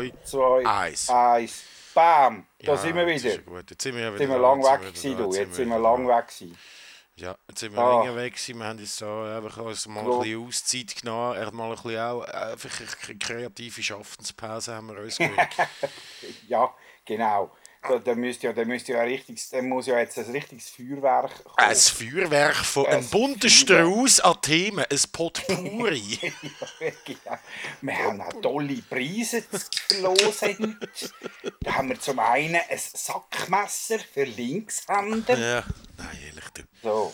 2, zwei, 1. eins. Bam! Da Ja, sind wir jetzt wieder. Jetzt sind wir, ja Jetzt wieder sind wir lang jetzt weg gewesen, du. Jetzt sind wir lang weg gewesen. Ja, jetzt sind wir Ah. länger weg gewesen. Wir haben uns da einfach uns mal Gro- ein bisschen Auszeit genommen. Mal ein bisschen auch einfach eine kreative Schaffenspause haben wir uns gegönnt. Ja, genau. Da, da müsste ja, da müsste ja richtiges, da muss ja jetzt ein richtiges Feuerwerk kommen. Ein Feuerwerk von einem Ein bunten Feuerwerk. Strauß an Themen, ein Potpourri. Genau. Wir haben auch tolle Preise zu verlosen. Da haben wir zum einen ein Sackmesser für Linkshänder. ja, nein, ehrlich. So.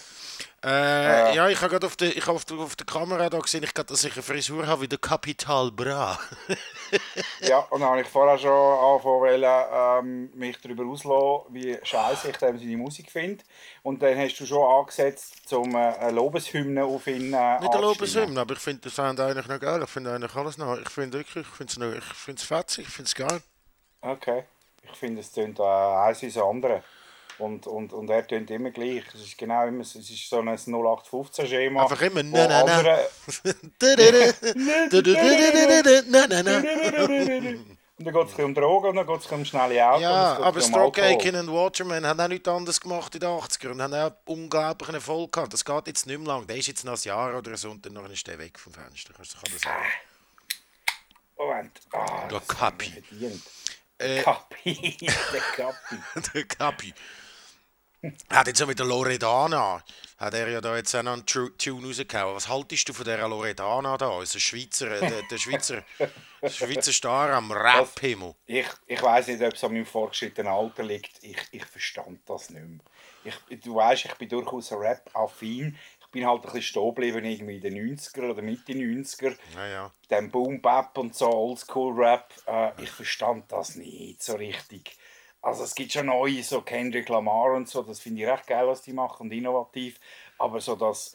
Äh, ja, ich habe gerade auf der, ich hab auf, der, auf der Kamera da gesehen, ich grad, dass ich eine Frisur habe wie der Capital Bra. Ja, und dann habe ich vorher schon angefangen, ähm, mich darüber auslassen, wie scheiße ich dem seine Musik finde. Und dann hast du schon angesetzt, um äh, eine Lobeshymne auf ihn äh, Nicht anzustimmen. Lobeshymne, aber ich finde das Sound eigentlich noch geil. Ich finde eigentlich alles noch. Ich finde wirklich, ich finde es fetzig, ich finde es geil. Okay. Ich finde, es tönt äh, eins wie das andere. Und, und, und er tönt immer gleich. Es ist genau immer, es ist so ein 0815-Schema. Einfach immer na, na, na. Und dann geht es um Drogen und dann geht es um schnelle Autos. Ja, aber um Stroke. Aiken und Waterman haben auch nichts anderes gemacht in den 80ern und haben auch unglaublichen Erfolg gehabt. Das geht jetzt nicht mehr lang. Der ist jetzt noch ein Jahr oder so und dann ist der weg vom Fenster. Kannst du das sagen? Ah, Der das Kapi. hat er verdient. Äh, Kapi. Der Kapi. der Capi. Hat jetzt auch mit der Loredana, hat er ja da jetzt auch noch einen Tune rausgehauen. Was haltest du von dieser Loredana da? Unser Schweizer, äh, der, der Schweizer, der Schweizer Star am Rap-Himmel. Ich, ich weiß nicht, ob es an meinem fortgeschrittenen Alter liegt. Ich, ich verstand das nicht mehr. Ich, du weißt, ich bin durchaus Rap-affin. Ich bin halt ein bisschen stehen geblieben irgendwie in den 90er oder Mitte 90er. Ja, ja. Dem Boom-Bap und so Oldschool-Rap. Äh, ich verstand das nicht so richtig. Also es gibt schon neue, so Kendrick Lamar und so, das finde ich recht geil, was die machen und innovativ. Aber so das,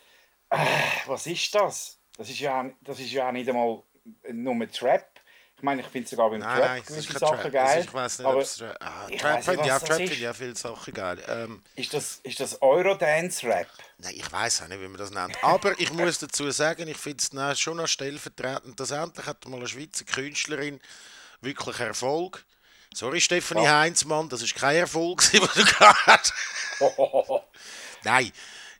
äh, was ist das? Das ist ja, das ist ja auch nicht einmal nur Trap. Ich meine, ich finde sogar beim Nein, Trap nein, gewisse Sachen Trap. geil. Es ist, ich weiß nicht, aber ob es. Ah, ich Trap finde ja, Trap ist. finde ja viele Sachen geil. Ähm, ist das, ist das Eurodance-Rap? Nein, ich weiß auch nicht, wie man das nennt. Aber ich muss dazu sagen, ich finde es schon noch stellvertretend, dass endlich hat mal eine Schweizer Künstlerin wirklich Erfolg. Sorry, Stefanie Heinzmann, das ist kein Erfolg, was du gehabt hast. Nein,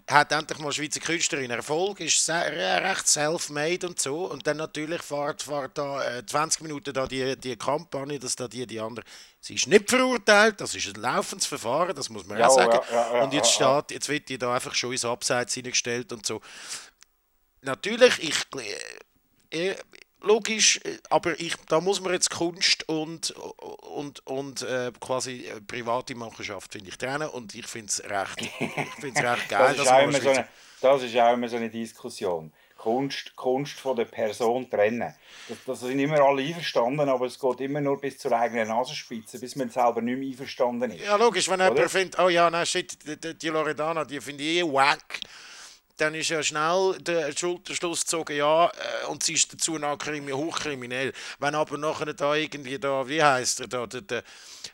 hat endlich mal Schweizer Künstlerin Erfolg, ist ja, recht self-made und so. Und dann natürlich fährt, fährt da äh, 20 Minuten da die, die Kampagne, dass da die, die andere. Sie ist nicht verurteilt, das ist ein laufendes Verfahren, das muss man Ja, auch sagen. ja, ja, ja, und jetzt ja, ja. steht, jetzt wird die da einfach schon ins Abseits hineingestellt und so. Natürlich, ich. Äh, logisch, äh, aber ich, da muss man jetzt Kunst und, und, und äh, quasi äh, private Machenschaft, finde ich, trennen. Und ich finde es recht, ich find's recht geil, Das ist, dass auch man immer so eine, das ist auch immer so eine Diskussion. Kunst, Kunst von der Person trennen. Das, das sind immer alle einverstanden, aber es geht immer nur bis zur eigenen Nasenspitze, bis man selber nicht mehr einverstanden ist. Ja, logisch, wenn jemand findet, oh ja, nein, shit, die, die, die Loredana, die finde ich eh wack, dann ist ja schnell der Schulterschluss gezogen, ja, äh, und sie ist dazu noch krimi hochkriminell. Wenn aber nachher da irgendwie da, wie heißt er da, der, der,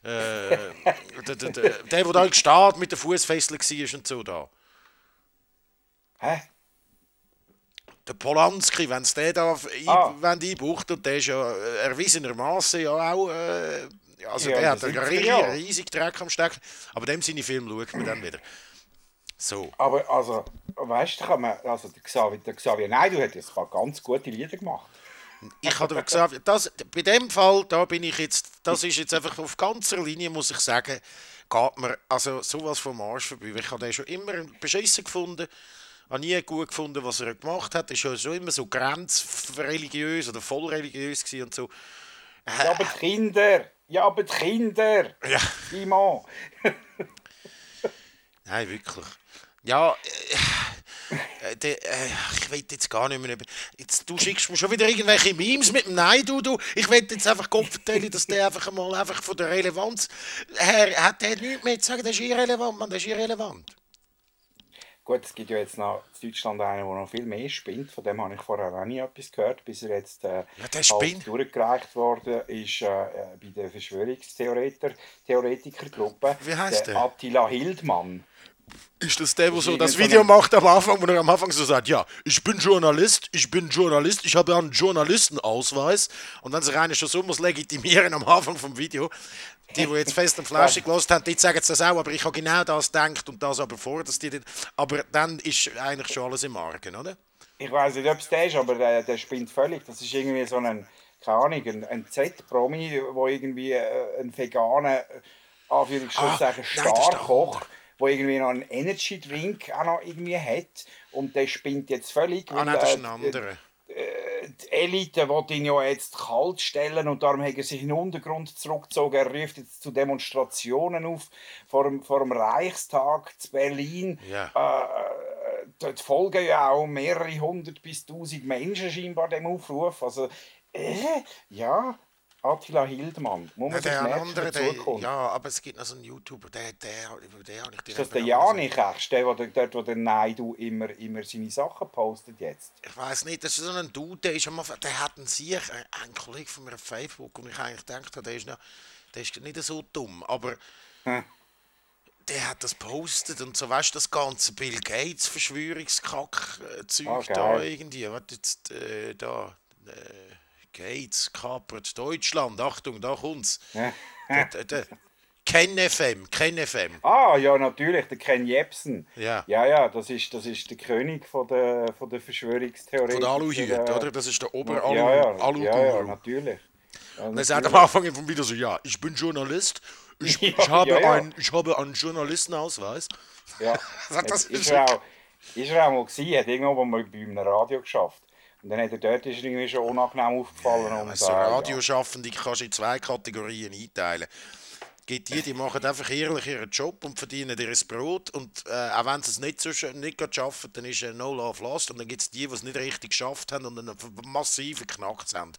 äh, der, der, der, der, der da gestartet mit der Fußfessel war und so da. Hä? Der Polanski, wenn es der da Ah. einbucht, und der ist ja äh, erwiesenermaßen ja auch, äh, also Ja, der hat den einen 70er riesig, Jahren. riesig Dreck am Stecken, aber dem seine Filme schaut man dann wieder. So. Aber also, weißt du, kann man, also der Xavier, der Xavier Naidoo hat jetzt ein paar ganz gute Lieder gemacht. Ich habe gesagt, das, bei dem Fall, da bin ich jetzt, das ist jetzt einfach auf ganzer Linie, muss ich sagen, geht mir also sowas vom Arsch vorbei. Ich habe den schon immer beschissen gefunden, habe nie gut gefunden, was er gemacht hat. Er ist ja schon immer so grenzreligiös oder voll religiös gewesen und so. Ja, aber die Kinder! Ja, aber die Kinder! Ja. Simon! Nein, wirklich. Ja, äh, äh, der, äh, ich will jetzt gar nicht mehr. über- Jetzt, du schickst mir schon wieder irgendwelche Memes mit dem Nein, du, du. Ich will jetzt einfach Gott vertellen, dass der einfach mal einfach von der Relevanz her hat der nichts mehr zu sagen. Der ist irrelevant, Mann, der ist irrelevant. Gut, es gibt ja jetzt noch in Deutschland einen, der noch viel mehr spinnt. Von dem habe ich vorher auch nie etwas gehört, bis er jetzt äh, Ja, halt durchgereicht worden ist äh, äh, bei der Verschwörungstheoretiker Theoretikergruppe. Wie heisst der? Attila Hildmann. Ist das der, wo so das Video macht am Anfang, wo er am Anfang so sagt, ja, ich bin Journalist, ich bin Journalist, ich habe einen Journalistenausweis. Und dann sich einer schon so muss legitimieren am Anfang vom Video. Die, die jetzt fest und flauschig gelost haben, die sagen das auch, aber ich habe genau das gedacht und das aber vor, dass die das- Aber dann ist eigentlich schon alles im Argen, oder? Ich weiß nicht, ob es der ist, aber der, der spinnt völlig. Das ist irgendwie so ein, keine Ahnung, ein, ein Z-Promi, wo irgendwie äh, ein veganer, äh, Anführungsschlusszeichen, Ah, das ist der irgendwie noch einen Energy-Drink auch noch irgendwie hat. Und der spinnt jetzt völlig. Ah nein, das ist äh, ein anderer. die Elite will ihn ja jetzt kalt stellen und darum hat er sich in den Untergrund zurückgezogen. Er ruft jetzt zu Demonstrationen auf vor dem, vor dem Reichstag zu Berlin. Ja. Äh, dort folgen ja auch mehrere hundert bis tausend Menschen scheinbar dem Aufruf. Also, äh, ja, Attila Hildmann. Muss man Ja, der andere, der, ja, aber es gibt noch so einen YouTuber, der, der, der habe ich Ist das der Janich, echt? der, der, dort, wo der Neidu immer, immer seine Sachen postet jetzt? Ich weiß nicht, das ist so ein Dude, der ist Anfang, der hat einen Sieg, ein, ein Kollege von mir auf Facebook, und ich eigentlich gedacht habe, der ist, noch, der ist nicht so dumm, aber Hm. der hat das postet und so, weißt du, das ganze Bill Gates Verschwörungskack-Zeug Ah, da irgendwie, was jetzt äh, da, äh, Gates kapert Deutschland, Achtung, da kommt's. der, der, der, Ken FM, Ken FM. Ah, ja, natürlich, der Ken Jebsen. Ja. Ja, ja, das ist, das ist der König von der, von der Verschwörungstheorie. Von der Aluhüte, oder? Das ist der Ober-Alu. Ja, ja, Alu ja, ja, natürlich. Ja, Und er sagt am. Anfang vom Video so, ja, ich bin Journalist, ich, Ja, ich, habe, ja, ja. Ein, ich habe einen Journalistenausweis. Ja. Sagt, das ist ist, er auch, ist er auch mal gewesen, hat irgendwo mal bei einem Radio geschafft. Und dann hat er dort ist irgendwie schon unangenehm aufgefallen. und, Also Radioschaffende kannst du in zwei Kategorien einteilen. Es gibt die, die machen einfach ehrlich ihren Job und verdienen ihr Brot. Und äh, auch wenn sie es nicht so schön nicht schaffen, dann ist äh, No Love Lost. Und dann gibt es die, die es nicht richtig geschafft haben und einen massiv geknackt haben.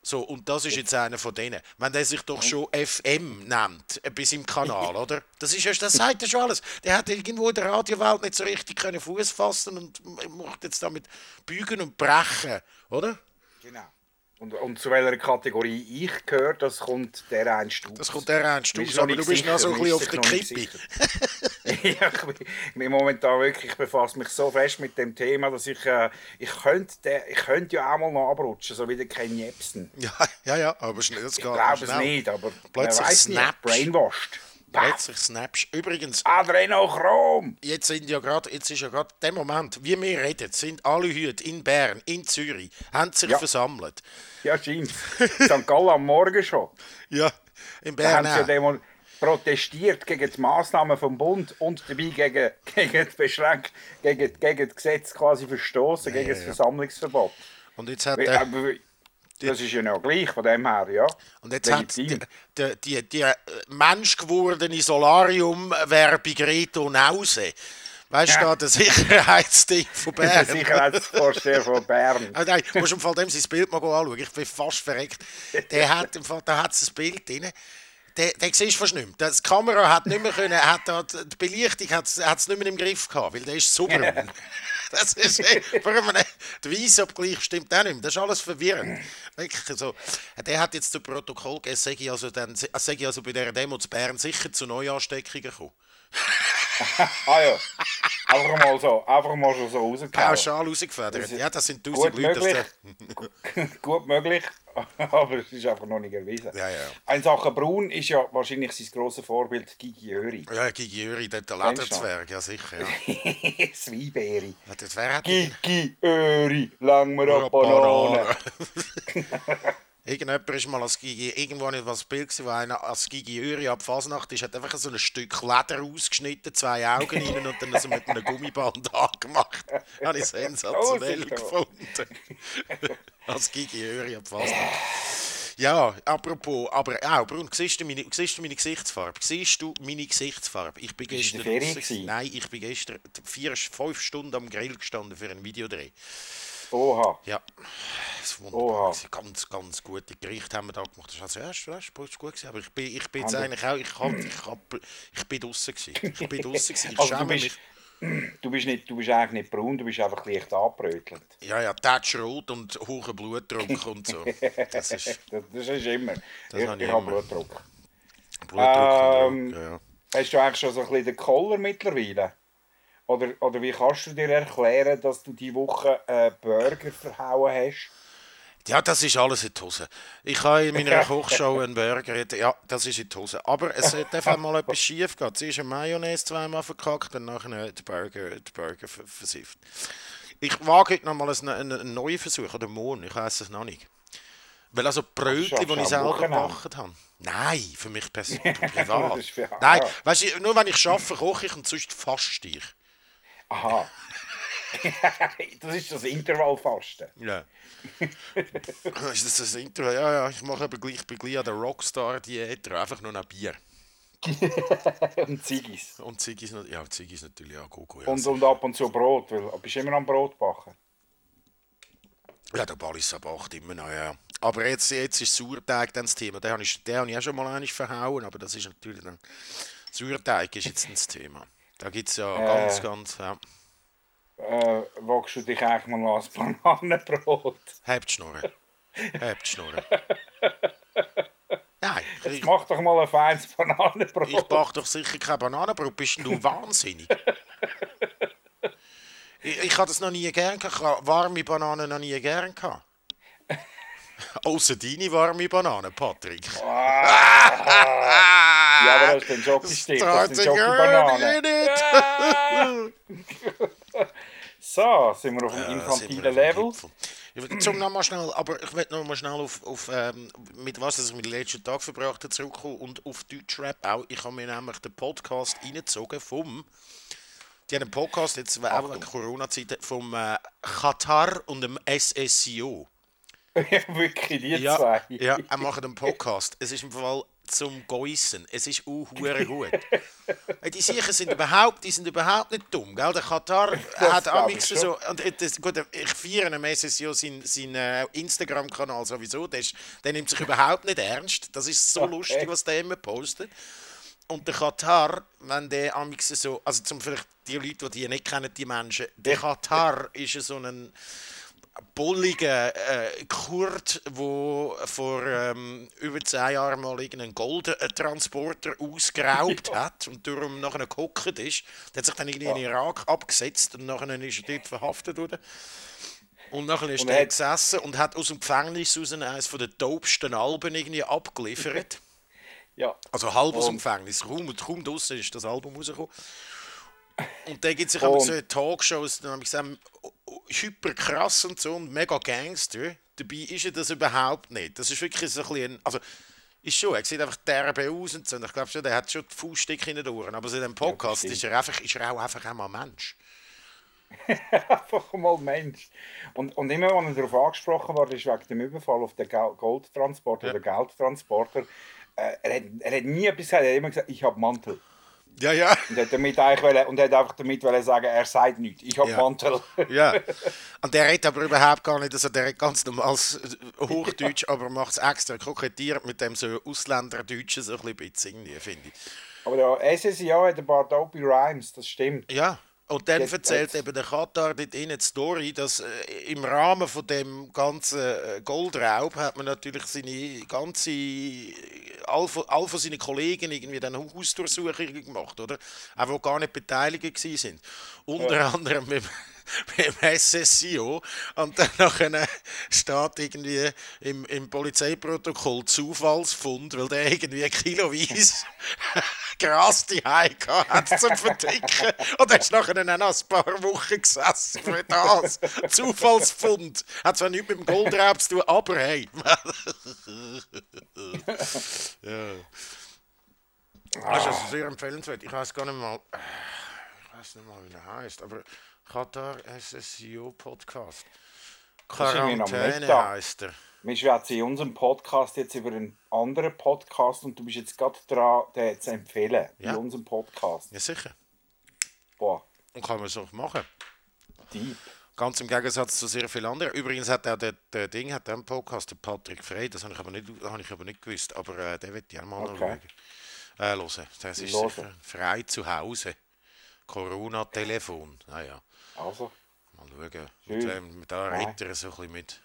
So, und das ist jetzt einer von denen. Wenn der sich doch schon FM nennt, äh, bei seinem Kanal, oder? Das, ist, ja- das sagt ja schon alles. Der hat irgendwo in der Radiowelt nicht so richtig Fuß fassen und macht jetzt damit Bügen und Brechen, oder? Genau. Und, und zu welcher Kategorie ich gehöre, das kommt der einst aus. Das kommt der ist aus, aber du bist noch so ein sicher, bisschen auf der Kippe. ja, ich bin, momentan wirklich, ich befasse mich so fest mit dem Thema, dass ich, äh, ich könnte, ich könnte ja auch mal noch abrutschen, so wie der Ken Jebsen. Ja, ja, ja, aber schnell, das Ich glaube es nicht, aber Plötzlich weiß nicht, brainwashed. Plötzlich snappst. Übrigens, Adrenochrom! jetzt sind ja gerade, jetzt ist ja gerade der Moment, wie wir reden, sind alle heute in Bern, in Zürich, haben sich Ja. versammelt. Ja, stimmt. St. Gallen am Morgen schon. Ja, in Da Bern haben sie ja protestiert gegen die Massnahmen vom Bund und dabei gegen, gegen, die Beschränk gegen, gegen das Gesetz quasi verstoßen, gegen das ja. Versammlungsverbot. Und jetzt hat der, aber das ist ja noch gleich von dem her, ja. und jetzt hat die, die, die, die äh, menschgewordene Solarium-Werbung Reto Nause. Weißt du, Ja. da der Sicherheitsding von Der Bern. Sicherheitsvorsteher von Bern. Ah, nein, du musst im Fall dem sein Bild mal anschauen. Ich bin fast verreckt. Der hat im Fall, da hat ein Bild drin. Der, der siehst fast nicht mehr. Die Kamera hat nicht mehr können, hat da, die Belichtung hat es nicht mehr im Griff gehabt, weil der ist braun. Das ist vor allem der Weissabgleich stimmt auch nicht mehr. Das ist alles verwirrend. Wirklich so. Der hat jetzt zu Protokoll gegeben, sei ich also, dann, ich also bei dieser Demo zu Bern sicher zu Neuansteckungen gekommen. Ah ja. Einfach mal so, einfach mal schon so rausgehauen. Pauschal rausgefedert. Ja, das sind tausend Leute. möglich. Gut möglich, aber es ist einfach noch nicht erwiesen. Ja, ja. Ein Sache Brun ist ja wahrscheinlich sein grosses Vorbild Gigi Öri. ja, Gigi Jöri, der noch? Lederzwerg, ja sicher. Ja. Zweibeere. Der Gigi Öri, lang mir ab Banane. Irgendjemand ist mal als Gigi, irgendwo nicht was Bild gewesen, wo einer als Gigi Öri ab Fasnacht ist, hat einfach so ein Stück Leder ausgeschnitten, zwei Augen rein und dann so mit einem Gummiband angemacht. Habe ich sensationell Oh, gefunden. als Gigi Öri ab Fasnacht. Ja, apropos, aber auch, Brun, siehst du meine, siehst du meine Gesichtsfarbe? Siehst du meine Gesichtsfarbe? Ich bin gestern Ferien? Nein, ich bin gestern vier, fünf Stunden am Grill gestanden für einen Videodreh. Oha. Ja, das wunderbar. gewesen. Ganz, ganz gute Gerichte haben wir da gemacht. Das ist also ist gut gewesen. Aber ich bin, ich bin jetzt eigentlich auch, ich, hab, ich, hab, ich bin draußen gewesen. Ich bin draußen gewesen. Ich Also du schäme bist, mich. du, bist nicht, du bist eigentlich nicht braun, du bist einfach leicht angebrötelt. Ja, ja, Tatschrot und hoher Blutdruck und so. Das ist Das, das ist immer. Das ich habe ich habe. Blutdruck. Blutdruck Ähm, Druck, ja, ja. Hast du eigentlich schon so ein bisschen den Koller mittlerweile? Oder, oder wie kannst du dir erklären, dass du die Woche äh, Burger verhauen hast? Ja, das ist alles in die Hose. Ich habe in meiner Kochshow einen Burger, ja, das ist in die Hose. Aber es hat einfach mal etwas schief gehen. Zuerst eine Mayonnaise zweimal verkackt und nachher den Burger, den Burger versifft. Ich wage heute noch mal einen, einen, neuen Versuch, oder morgen, ich weiß es noch nicht. Weil also Brötchen, die ich selber gemacht habe. Nein, für mich persönlich privat. Nein, weißt du, nur wenn ich arbeite, koche ich und sonst fast ich. Aha. das ist das Intervallfasten. Ja. ist das das Intervall? Ja, ja, ich mache aber gleich, bin gleich an der Rockstar-Diät, einfach nur noch Bier. und Ziggis. Und Ziggis, ja, Ziggis natürlich, ja, Gogo. Ja, und, und ab und zu Brot, weil bist du immer am Brot backen? Ja, der Ball ist ab 8 immer noch, ja. Aber jetzt, jetzt ist Sauerteig dann das Thema. Den habe ich, den habe ich auch schon mal einig verhauen, aber das ist natürlich dann... Sauerteig ist jetzt das Thema. Da gibt es ja äh, ganz, ganz... Ja. Äh, wagst du dich eigentlich mal als Bananenbrot? Habt Schnurren. Habt Schnurren. Nein. Jetzt ich, mach doch mal ein feines Bananenbrot. Ich mach doch sicher kein Bananenbrot. Bist du wahnsinnig? ich, ich habe das noch nie gern gehabt. Warme Bananen noch nie gern gehabt. Außer deine warme Banane, Patrick. Ah, ja, aber das ist ein Jockey-Stick. Das ist ein Jockey-Banane. so, sind wir auf dem ja, infantilen Level. Zum noch mal schnell, aber ich will noch mal schnell auf, auf ähm, mit was ich mit den letzten Tag verbracht habe zurückkommen und auf Deutschrap auch. Ich habe mir nämlich den Podcast reingezogen vom die haben einen Podcast jetzt auch in Corona-Zeiten vom äh, Qatar und dem SSIO. Wirklich, die ja, zwei. Ja, er macht einen Podcast. Es ist im Fall zum Geissen. Es ist auch gut. die Sicher sind überhaupt, die sind überhaupt nicht dumm. Gell? Der Katar hat amix so. Und das, gut, ich feiere am SSO seinen sein, äh, Instagram-Kanal sowieso. Der, ist, der nimmt sich überhaupt nicht ernst. Das ist so okay. lustig, was der immer postet. Und der Katar, wenn der amix so. Also zum vielleicht die Leute, die die nicht kennen, die Menschen. Der Katar ist so ein bulliger äh, Kurt, der vor ähm, über zehn Jahren mal einen Goldtransporter ausgeraubt ja. hat und darum nachher gehockt ist. Der hat sich dann irgendwie ja. in Irak abgesetzt und nachher ist er dort verhaftet worden. Und nachher ist und er gesessen und hat aus dem Gefängnis aus eines von den dopsten Alben irgendwie abgeliefert. ja. Also halb aus dem Gefängnis. Kaum, kaum draussen ist das Album rausgekommen. Und dann gibt es sich so Talkshows, dann habe ich gesagt, hyper krass und so und mega Gangster. Dabei ist er das überhaupt nicht. Das ist wirklich so ein bisschen, also ist schon, er sieht einfach derbe aus und so. Und ich glaube schon, der hat schon die Fußstücke in den Ohren. Aber so in dem Podcast ja, ist, er einfach, ist er auch einfach einmal Mensch. einfach mal Mensch. Und, und immer, wenn er darauf angesprochen wurde, ist wegen dem Überfall auf den Goldtransporter ja. oder Geldtransporter, äh, er, hat, er hat nie etwas gesagt, er hat immer gesagt, ich habe Mantel. Ja, ja. Und hat, damit wollen, und hat einfach damit sagen, er sagt nichts. Ich habe ja. Mantel. ja. Und der redet aber überhaupt gar nicht, also der redet ganz normales Hochdeutsch, ja. aber macht es extra kokettiert mit dem so Ausländerdeutschen so ein bisschen, finde ich. Aber der SSIA hat ein paar dope Rhymes, das stimmt. Ja. Und dann erzählt eben der Katar dort in die Story, dass äh, im Rahmen von dem ganzen äh, Goldraub hat man natürlich seine ganze all von, all von seinen Kollegen irgendwie dann Hausdurchsuchungen gemacht, oder? Auch die gar nicht beteiligt waren. Unter ja. anderem mit, beim SSIO und dann nachher steht irgendwie im, im Polizeiprotokoll Zufallsfund, weil der irgendwie kiloweise Gras die hat zum Verdicken und er ist nachher auch ein paar Wochen gesessen für das. Zufallsfund. Hat zwar nichts mit dem Goldraub zu tun, aber hey. ja. Das ist sehr empfehlenswert. Ich weiß gar nicht mal, ich weiß nicht mal, wie er heißt, aber Qatar SSIO Podcast. Quarantäne heißt er. Wir schwätzen in unserem Podcast jetzt über einen anderen Podcast und du bist jetzt gerade dran, den zu empfehlen. Ja. In unserem Podcast. Ja, sicher. Boah. Und kann man so machen. Deep. Ganz im Gegensatz zu sehr vielen anderen. Übrigens hat auch der, der Ding, hat einen Podcast, der Patrick Frey, das habe ich aber nicht, habe ich aber nicht gewusst, aber äh, der wird ja mal okay. Äh, hören. Das ist sicher frei zu Hause. Corona-Telefon. Naja. Ah, also. Mal schauen. Mit da redet er so ein bisschen mit.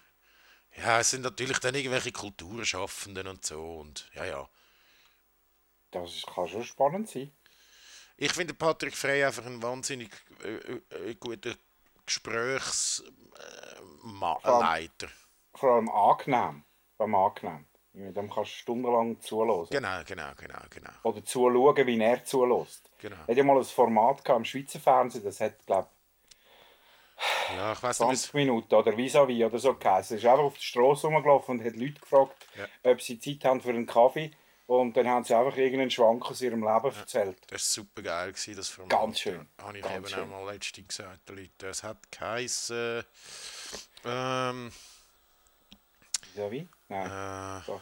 Ja, es sind natürlich dann irgendwelche Kulturschaffenden und so. Und ja, ja. Das kann schon spannend sein. Ich finde Patrick Frey einfach ein wahnsinnig äh, äh, guter Gesprächsleiter. Vor allem angenehm. Allem angenehm. Mit dem kannst du stundenlang zuhören. Genau, genau, genau, genau. Oder zuschauen, wie er zulässt. genau. Er hat ja mal ein Format gehabt im Schweizer Fernsehen, das hat, glaube Ja, ich weiß ich, nicht, 20 Minuten oder vis-à-vis oder so geheißen. Er ist einfach auf der Straße rumgelaufen und hat Leute gefragt, Ja. ob sie Zeit haben für einen Kaffee. Und dann haben sie einfach irgendeinen Schwank aus ihrem Leben erzählt. das war super geil, gewesen, das Format. Ganz schön, Ja, Habe ich ganz eben schön. auch mal letztens gesagt, den Leuten. Es hat geheißen. Ähm, Ja, wie? Nein. äh, So.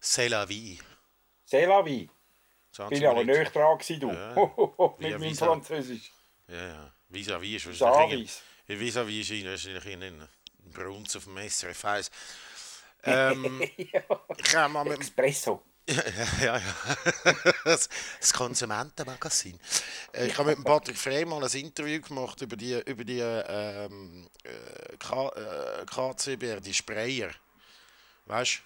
C'est la vie. C'est la vie. 20 Bin ich aber näher dran gewesen, du. Ja. Mit meinem Französisch. Ja, ja. Vis-à-vis ist wahrscheinlich. Savis. Ja, Vis-à-vis ist wahrscheinlich ein Brunz auf dem SRF 1. Ähm, ich habe mal mit dem Espresso. ja, ja. Das, das Konsumentenmagazin. Äh, Ich habe mit dem Patrick Frey mal ein Interview gemacht über die, über die ähm, äh, K, äh, KCBR, die Sprayer. Weißt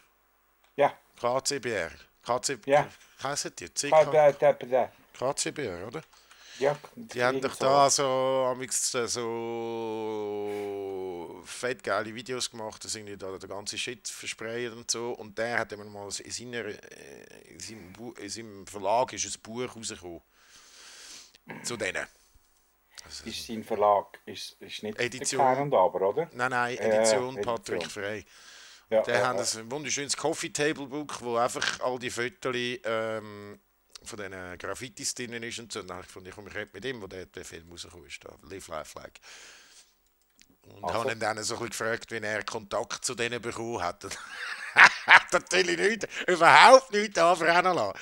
Ja. du? KCBR. KCBR. Ja. Heissen die? Ah, CK, da, da, da. KCBR, oder? Ja, Die haben doch da so, so fett geile Videos gemacht, dass irgendwie da der ganze Shit versprayen und so. Und der hat immer mal in, seiner, äh, in, seinem, Bu in seinem Verlag ist ein Buch rausgekommen. Zu denen. Ist sein Verlag. Ist, ist nicht Edition. und Aber, oder? Nein, nein, Ja, Edition Edition. Patrick Frey. Ja, Der ja, hat ja. ein wunderschönes Coffee Table Book, wo einfach all die Fotos ähm, von diesen Graffitis drin ist und so. Und dann habe ich gefunden, ich komme rede mit ihm, wo der, der Film rausgekommen ist, da, Live Life Like. Und Also. habe ihn dann so ein bisschen gefragt, wie er Kontakt zu denen bekommen hat. Und hat natürlich nicht, überhaupt nichts anbrennen lassen.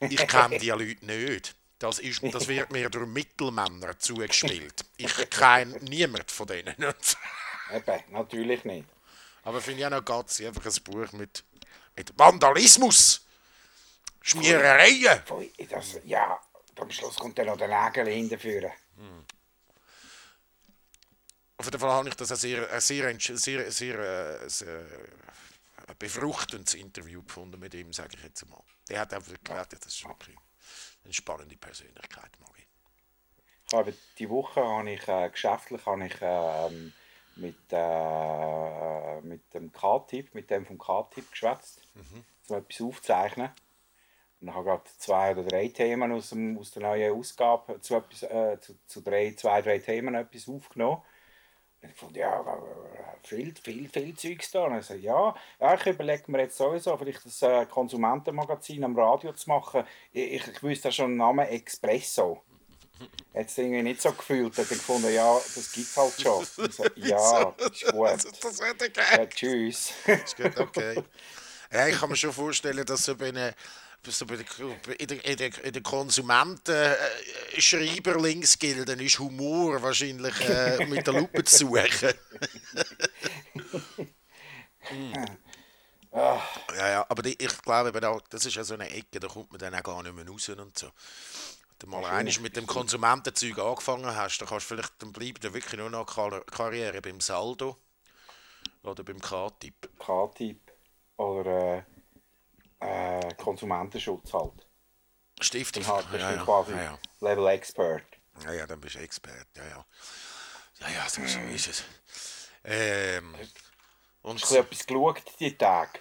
Ich kenne die Leute nicht. Das, ist, das wird mir durch Mittelmänner zugespielt. Ich kenne niemand von denen. Eben, natürlich nicht. Aber finde ich auch noch ganz einfach ein Buch mit, mit Vandalismus, Schmierereien. Pfui, Das, ja, am Schluss kommt dann noch der Nägel hinterführen. Auf jeden Fall habe ich das ein sehr, ein sehr, ein sehr, sehr, äh, sehr äh, befruchtendes Interview gefunden mit ihm, sage ich jetzt mal. Der hat einfach erklärt, das ist wirklich eine spannende Persönlichkeit. Ich habe die Woche habe ich, äh, geschäftlich habe ich, ähm, mit, äh, mit dem K-Tipp, mit dem vom K-Tipp geschwätzt, um etwas aufzuzeichnen. Und ich habe gerade zwei oder drei Themen aus, dem, aus der neuen Ausgabe zu, etwas, äh, zu, zu drei, zwei, drei Themen etwas aufgenommen. Und ich fand, ja, viel, viel, viel Zeugs da. Und ich sagte, ja, ja, ich überlege mir jetzt sowieso, vielleicht das äh, Konsumentenmagazin am Radio zu machen. Ich, ich, wüsste schon den Namen Expresso. Es irgendwie nicht so gefühlt. Hat dann gefunden, ja, das gibt es halt schon. So, ja, ist gut. Das, das wäre Ja, tschüss. Ist gut, okay. Ja, ich kann mir schon vorstellen, dass so bei einer so bei der, in der, in der, in der Konsumenten-Schreiberlingsgilde ist Humor wahrscheinlich äh, mit der Lupe zu suchen. Ah, Ja, ja, aber die, ich glaube, eben auch, das ist ja so eine Ecke, da kommt man dann auch gar nicht mehr raus und so. Wenn du mal einmal mit dem Konsumentenzeug angefangen hast, dann kannst du vielleicht, dann bleibt dir wirklich nur noch Kar Karriere beim Saldo oder beim K-Tipp. K-Tipp oder äh, äh, Konsumentenschutz halt. Stiftung. Dann halt, bist ja, du ja, quasi ja. Level Expert. Ja, ja, dann bist du Experte, ja, ja. Ja, ja, so, so ist es. Ähm, und Hast du etwas geschaut die Tage?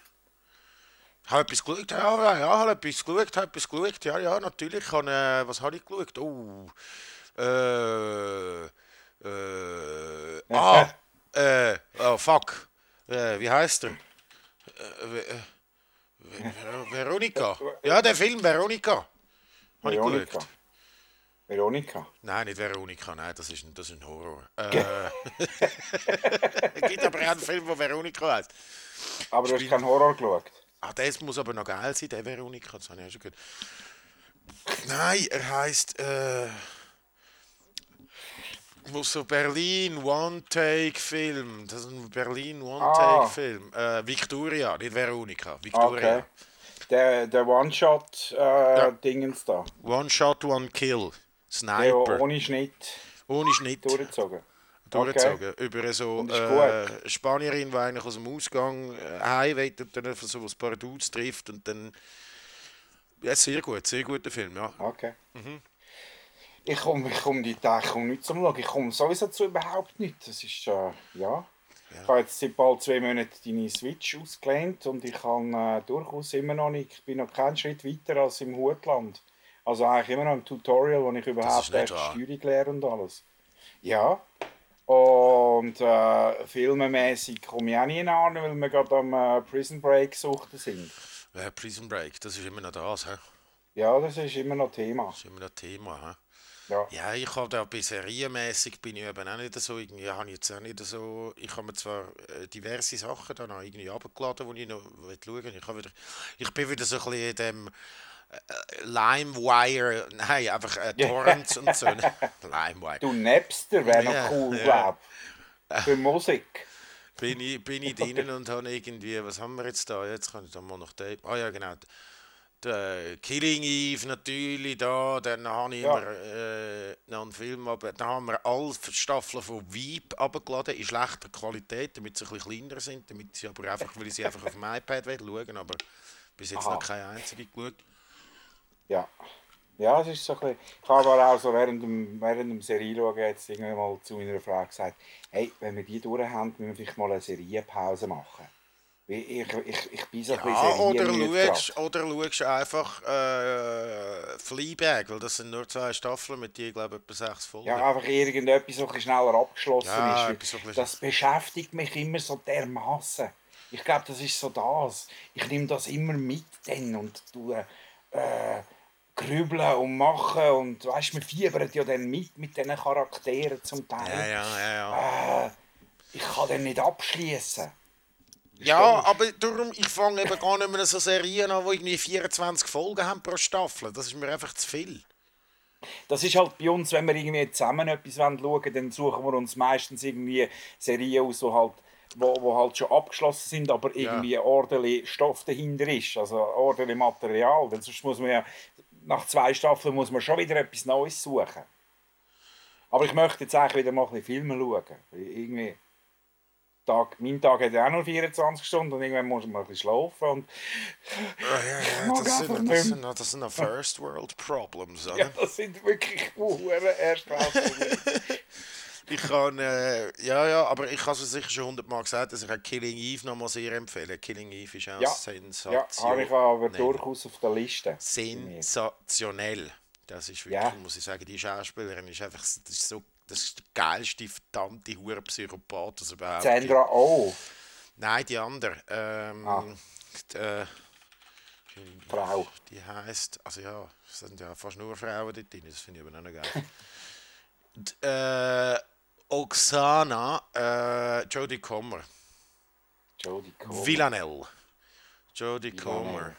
habe etwas geschaut, ja, ja, ja, habe etwas geschaut, habe etwas geschaut, ja, ja, natürlich. Ich habe, äh, was habe ich geschaut? Oh, äh, äh, ah, äh, oh, fuck. Äh, wie heißt er? Äh, äh, Veronika. Ja, der Film Veronika. Habe ich Veronika. geschaut. Veronika. Nein, nicht Veronika, nein, das ist ein, das ist ein Horror. Äh, es gibt aber auch einen Film, der Veronika heißt. Aber du hast keinen Horror geschaut. Ah, das muss aber noch geil sein, der Veronika, das habe ich auch schon gehört. Nein, er heißt, äh, wo so Berlin One-Take-Film, das ist ein Berlin One-Take-Film. Äh, Victoria, nicht Veronika, Victoria. Okay. Der, der One-Shot-Dingens da. One Shot, One Kill, Der Sniper, ohne Schnitt ohne Schnitt. durchgezogen. durchgezogen. Über so äh, Spanierin, die eigentlich aus dem Ausgang äh, heim will und dann einfach so ein paar Dudes trifft und dann. Ja, sehr gut, sehr guter Film, ja. Okay. Ich komme ich komm die Tage komm nicht zum Schauen. Ich komme sowieso zu überhaupt nicht. Das ist, äh, ja. Ich habe jetzt seit bald zwei Monaten deine Switch ausgelehnt und ich kann äh, durchaus immer noch nicht, ich bin noch keinen Schritt weiter als im Hutland. Also eigentlich immer noch im Tutorial, wo ich überhaupt erst wahr. Steuerung lehre und alles. Ja. Und äh, filmemäßig komme ich auch nie an, weil wir gerade am äh, Prison Break suchten sind. Äh, Prison Break, das ist immer noch das, hä? Ja, das ist immer noch Thema. Das ist immer noch Thema, hä? Ja. Ja, ich habe da bei serienmäßig bin ich eben auch nicht so irgendwie, habe ich jetzt auch nicht so, ich habe mir zwar äh, diverse Sachen dann auch irgendwie abgeladen, die ich noch schauen will. Ich, wieder, ich bin wieder so ein bisschen in dem äh, LimeWire, nein, einfach äh, Torrents und so. LimeWire. Du Napster wäre Ja, noch cool, ja. glaub Für Musik. bin ich, bin ich drinnen und habe irgendwie, was haben wir jetzt da? Jetzt kann ich da mal noch. Ah ja, genau. Der Killing Eve natürlich da, dann habe ich Ja. immer äh, noch einen Film, aber dann haben wir alle Staffeln von Vibe abgeladen in schlechter Qualität, damit sie ein bisschen kleiner sind, damit sie aber einfach, weil ich sie einfach auf dem iPad will schauen, aber bis jetzt Aha. noch keine einzige geschaut. Ja. Ja, es ist so ein bisschen... Ich habe aber auch so während dem, während dem Serie schauen jetzt irgendwann mal zu meiner Frau gesagt, hey, wenn wir die durch haben, müssen wir vielleicht mal eine Serienpause machen. Ich, ich, ich bin so ein Ja, bisschen oder schaust, oder schaust einfach äh, Fleabag, weil das sind nur zwei Staffeln mit je, glaube ich, etwa sechs Folgen. Ja, einfach irgendetwas, ein bisschen schneller abgeschlossen Ja, ist. ein Das beschäftigt mich immer so dermaßen. Ich glaube, das ist so das. Ich nehme das immer mit dann und tue äh, grübeln und machen und weißt, wir fiebern ja dann mit mit diesen Charakteren zum Teil. ja, ja, ja. ja. Äh, ich kann den nicht abschließen. Ja, aber darum, ich fange eben gar nicht mehr so Serien an, die irgendwie 24 Folgen haben pro Staffel. Das ist mir einfach zu viel. Das ist halt bei uns, wenn wir irgendwie zusammen etwas schauen wollen, dann suchen wir uns meistens irgendwie Serien aus, die halt, wo, wo halt schon abgeschlossen sind, aber irgendwie ordentlich Stoff dahinter ist, also ordentlich Material. Weil sonst muss man ja, nach zwei Staffeln muss man schon wieder etwas Neues suchen. Aber ich möchte jetzt eigentlich wieder mal ein bisschen Filme schauen. Irgendwie, Tag, mein Tag hat ja auch nur 24 Stunden und irgendwann muss man ein bisschen schlafen. Und Ja, ja, ja, mag das, sind, das, sind, das sind First World Problems, oder? ja, das sind wirklich hure Erstklasse. Ich kann, äh, ja, ja, aber ich habe es sicher schon hundertmal gesagt, dass ich Killing Eve noch mal sehr empfehle. Killing Eve ist auch Ja, Sensation. Ja, habe ich aber durchaus auf der Liste. sensationell. Das ist wirklich, Ja. muss ich sagen, die Schauspielerin ist einfach, ist so, das ist der geilste, verdammte hure Psychopath, das überhaupt. Sandra Oh, Nein, die andere. Ähm, Ah. die, äh, Frau. die heißt, also ja, es sind ja fast nur Frauen dort drin, das finde ich aber noch geil. D, äh, Oksana, äh, Jodie Comer, Jodie Comer. Villanelle. Jodie Comer.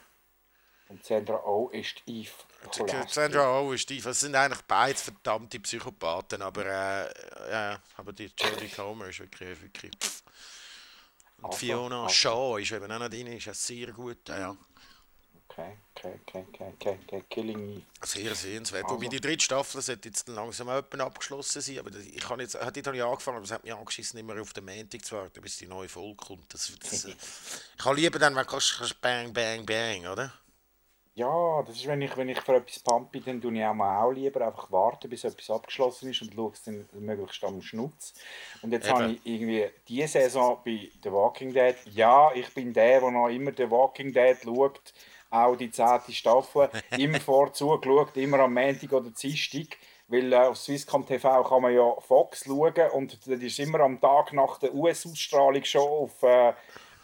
Und Sandra Oh ist Eve Pulaski. Sandra Oh ist die, das sind eigentlich beide verdammte Psychopathen, aber, äh, ja, aber die Jodie Comer ist wirklich, wirklich pff. Und Also, Fiona also. Shaw ist eben auch noch drin, ist ja sehr gut, ja. ja. Okay, okay, okay, okay, okay, okay. Killing Eve. Sehr sehenswert. Also. Wobei die dritte Staffel sollte jetzt langsam etwa abgeschlossen sein. Aber ich kann jetzt, hat dort habe ich angefangen, aber es hat mich angeschissen, immer auf den Montag zu warten, bis die neue Folge kommt. Das, das, äh, ich kann lieber dann, wenn du kannst, kannst bang, bang, bang, oder? Ja, das ist, wenn ich, wenn ich für etwas pump bin, dann tue ich auch mal auch lieber einfach warten, bis etwas abgeschlossen ist und schaue es dann möglichst am Schnutz. Und jetzt Eben. habe ich irgendwie diese Saison bei The Walking Dead, ja, ich bin der, der noch immer The Walking Dead schaut, auch die zehnte Staffel, immer vorzu geschaut, immer am Montag oder Dienstag, weil äh, auf Swisscom TV kann man ja Fox schauen und das ist immer am Tag nach der US-Ausstrahlung schon auf äh,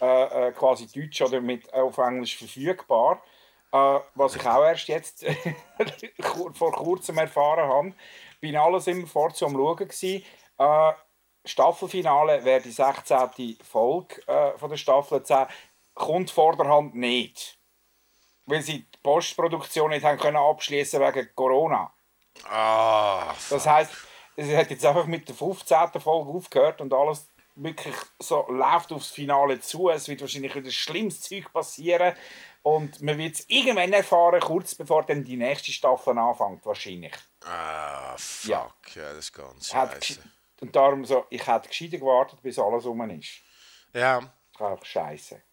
äh, äh, quasi Deutsch oder mit, auf Englisch verfügbar. Äh, was ich auch erst jetzt vor kurzem erfahren habe, bin alles immer vorzu am Schauen. Gewesen. Äh, Staffelfinale wäre die 16. Folge äh, von der Staffel 10. Kommt vorderhand nicht. Weil sie die Postproduktion nicht haben können abschließen wegen Corona. Ah, Das heisst, es hat jetzt einfach mit der 15. Folge aufgehört und alles wirklich so läuft aufs Finale zu. Es wird wahrscheinlich wieder schlimmes Zeug passieren. Und man wird es irgendwann erfahren, kurz bevor dann die nächste Staffel anfängt, wahrscheinlich. ah, fuck. Ja. Ja, das ist ganz Hat scheiße. gesch- und darum so, ich hätte gescheiter gewartet, bis alles rum ist. Ja. Das ist einfach scheiße.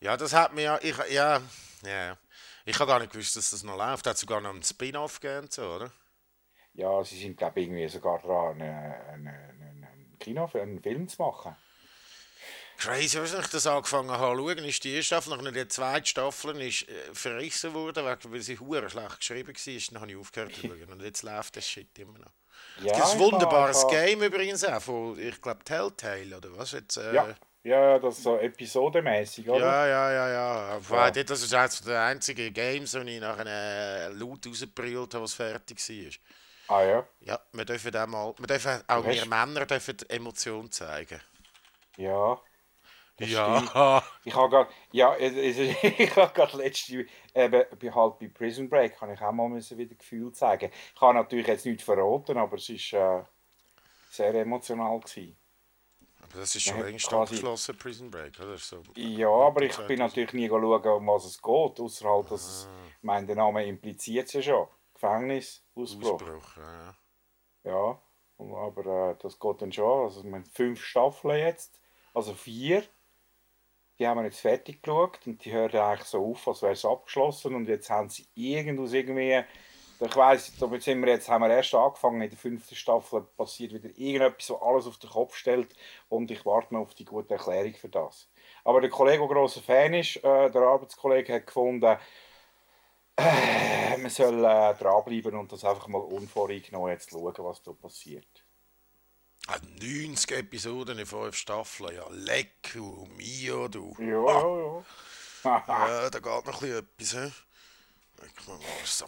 ja, das hat mir ja, ich, ja, ja. Ich habe gar nicht gewusst, dass das noch läuft. Hat sogar noch einen Spin-off gegeben, so, oder? ja, sie sind, glaube ich, irgendwie sogar dran, einen, einen, Kino, einen Film zu machen. Crazy, als ich das angefangen habe zu schauen, ist die erste Staffel, nachdem die zweite Staffel ist, äh, verrissen worden, weil sie hure schlecht geschrieben war. Dann habe ich aufgehört zu schauen. Und jetzt läuft das Shit immer noch. Ja, es gibt ein wunderbares habe- Game übrigens auch von, ich glaube, Telltale oder was? Jetzt, äh, Ja, ja, das ist so episodemäßig, oder? Ja, ja, ja, ja. Ja. Das ist eines der einzigen Games, wo ich nachher äh, laut rausgebrüllt habe, was fertig war. Ah ja, Ja, wir dürfen auch mal, wir dürfen, auch wir Männer dürfen Emotionen zeigen. ja. Ja. Ich habe gerade, ja, ich habe gerade letzte, eben, bei- halt bei Prison Break, habe ich auch mal müssen wieder Gefühl zeigen. Ich habe natürlich jetzt nichts verraten, aber es war äh, sehr emotional gewesen. Aber das ist schon Ja, längst abgeschlossen, Prison Break, oder? So. Ja, aber ich bin natürlich nie schauen, um was es geht, außer halt, dass es, ich meine, der Name impliziert es ja schon. Gefängnis, Ausbruch. Ausbruch, ja. Ja, aber äh, das geht dann schon. Also, wir haben fünf Staffeln jetzt, also vier. Die haben wir jetzt fertig geschaut und die hören eigentlich so auf, als wäre es abgeschlossen. Und jetzt haben sie irgendwas irgendwie. Ich weiss, da sind wir jetzt, haben wir erst angefangen, in der fünften Staffel passiert wieder irgendetwas, was alles auf den Kopf stellt. Und ich warte noch auf die gute Erklärung für das. Aber der Kollege, der grosser Fan ist, äh, der Arbeitskollege, hat gefunden, äh, man soll äh, dranbleiben und das einfach mal unvoreingenommen jetzt schauen, was da passiert. Ah, 90 Episoden in 5 Staffeln, ja, lecco mio, du. Ja, ja, ja. Ja, da geht noch ein bisschen etwas, hä? Ich mal mal so.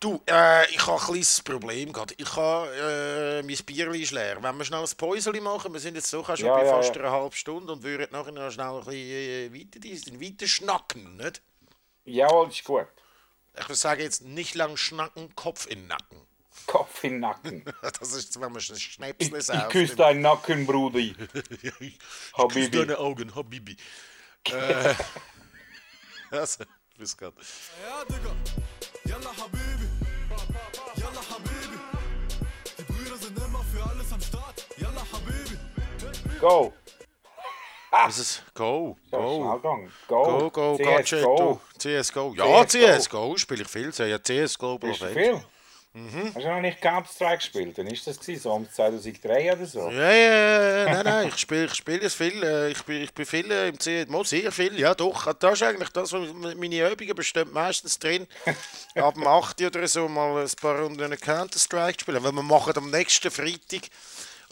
Du, äh, ich habe ein kleines Problem gerade. Ich habe, äh, mein Bierli ist leer. Wenn wir schnell ein Päuschen machen, wir sind jetzt doch schon Ja, bei ja, fast ja. einer halben Stunde und würden nachher noch schnell ein bisschen äh, weiter, weiter schnacken, nicht? Jawohl, ist gut. Ich sagen jetzt nicht lang schnacken, Kopf in den Nacken. Kopf in den Nacken. Das ist, wenn man ein Ich, Schnäpsle ich küsse deinen Nacken, Brudi. ich Habibi. küsse deine Augen, Habibi. äh, also, bis grad. Ja, Digga. Yalla Habibi. Yalla Habibi. Die Brüder sind immer für alles am Start. Yalla Habibi. Go. Ist es Go, So, Go. schnell gegangen. Go. Go, go, Gadget, CSGO. du. CSGO. Ja, CS:GO. CSGO spiele ich viel. Ja, CS Global Bist du Offensive. viel? Hast du noch nicht Counter-Strike gespielt? Dann ist das gewesen, so um 2003 oder so. Ja, ja, nein, nein, ich spiele ich spiel es viel. äh, Ich bin, ich bin viel äh, im CS, mal sehr viel, ja doch. Das ist eigentlich das, was meine Übungen bestehen meistens drin. Ab dem 8 oder so mal ein paar Runden Counter-Strike spielen. Weil wir machen am nächsten Freitag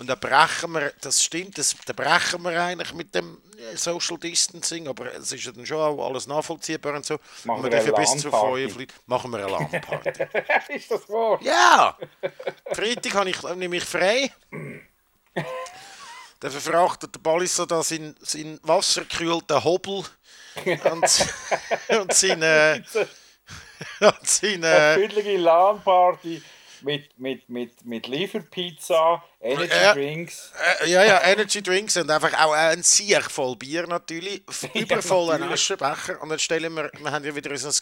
und da brechen wir, das stimmt, das, da brechen wir eigentlich mit dem äh, Social Distancing, aber es ist ja dann schon auch alles nachvollziehbar und so. Machen und wir dürfen bis zu LAN-Party. fünf Leute machen wir eine LAN-Party. ist das wahr? Ja! Freitag habe ich, nehme ich frei. Dann verfrachtet der Ballister da seinen, seinen wassergekühlten Hobel und, und seine. Und seine Eine LAN-Party mit, mit, mit, mit Lieferpizza, Energy Ja. Drinks. äh, ja, ja, Energy Drinks und einfach auch ein Sieg voll Bier natürlich. Übervollen. Aschenbecher. Und dann stellen wir, wir haben ja wieder so ein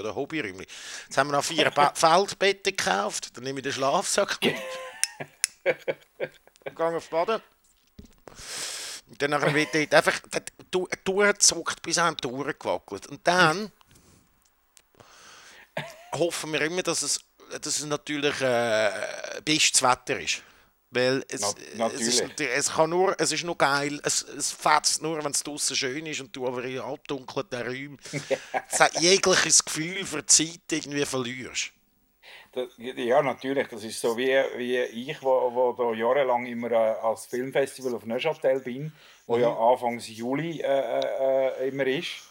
oder Hobbyräumchen. Jetzt haben wir noch vier ba Feldbetten gekauft. Dann nehme ich den Schlafsack mit. Gehe auf Baden. Und dann wird dort einfach du- durchgezockt, bis einem durchgewackelt. Und dann hoffen wir immer, dass es, dass es natürlich äh, bestes Wetter ist. Weil es, Na- es, ist, es kann nur, es ist nur geil, es, es fetzt nur, wenn es draußen schön ist und du aber in abdunkelten Räumen jegliches Gefühl für die Zeit irgendwie verlierst. Das, ja, natürlich. Das ist so wie, wie ich, wo, wo da jahrelang immer äh, als Filmfestival auf Neuchâtel bin, wo ja Anfang Juli äh, äh, äh, immer ist.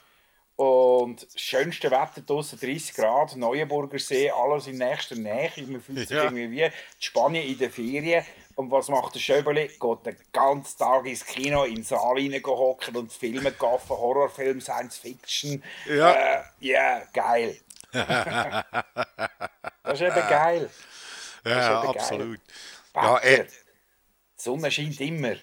Und das schönste Wetter draußen 30 Grad, Neuenburger See, alles in nächster Nähe. Man fühlt sich Ja. irgendwie wie in Spanien in den Ferien. Und was macht der Schöbeli? Geht den ganzen Tag ins Kino, in den Saal hocken und Filme gaffen, Horrorfilm, Science Fiction. Ja. Äh, ja, geil. das ist eben geil. Ja, eben geil. absolut. Ja, Wetter. äh, Die Sonne scheint immer.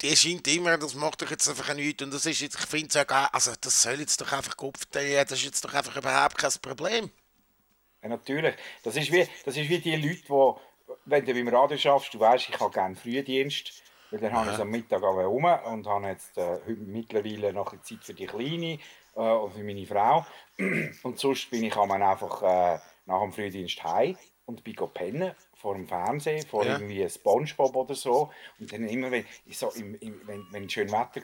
Die scheint immer, das macht doch jetzt einfach nichts. Und das ist jetzt, ich finde geil, also das soll jetzt doch einfach Kopf, das ist jetzt doch einfach überhaupt kein Problem. Ja, natürlich. Das ist, wie, das ist wie die Leute, die, wenn du beim Radio schaffst, du weißt, ich habe gerne Frühdienst, weil dann habe ich am Mittag aber rum und habe jetzt äh, mittlerweile noch ein bisschen Zeit für die Kleine äh, und für meine Frau. Und sonst bin ich einfach äh, nach dem Frühdienst heim und bin pennen vor dem Fernsehen, vor Ja. irgendwie Spongebob oder so. Und dann immer, wenn, so im, im, wenn, wenn schön Wetter war,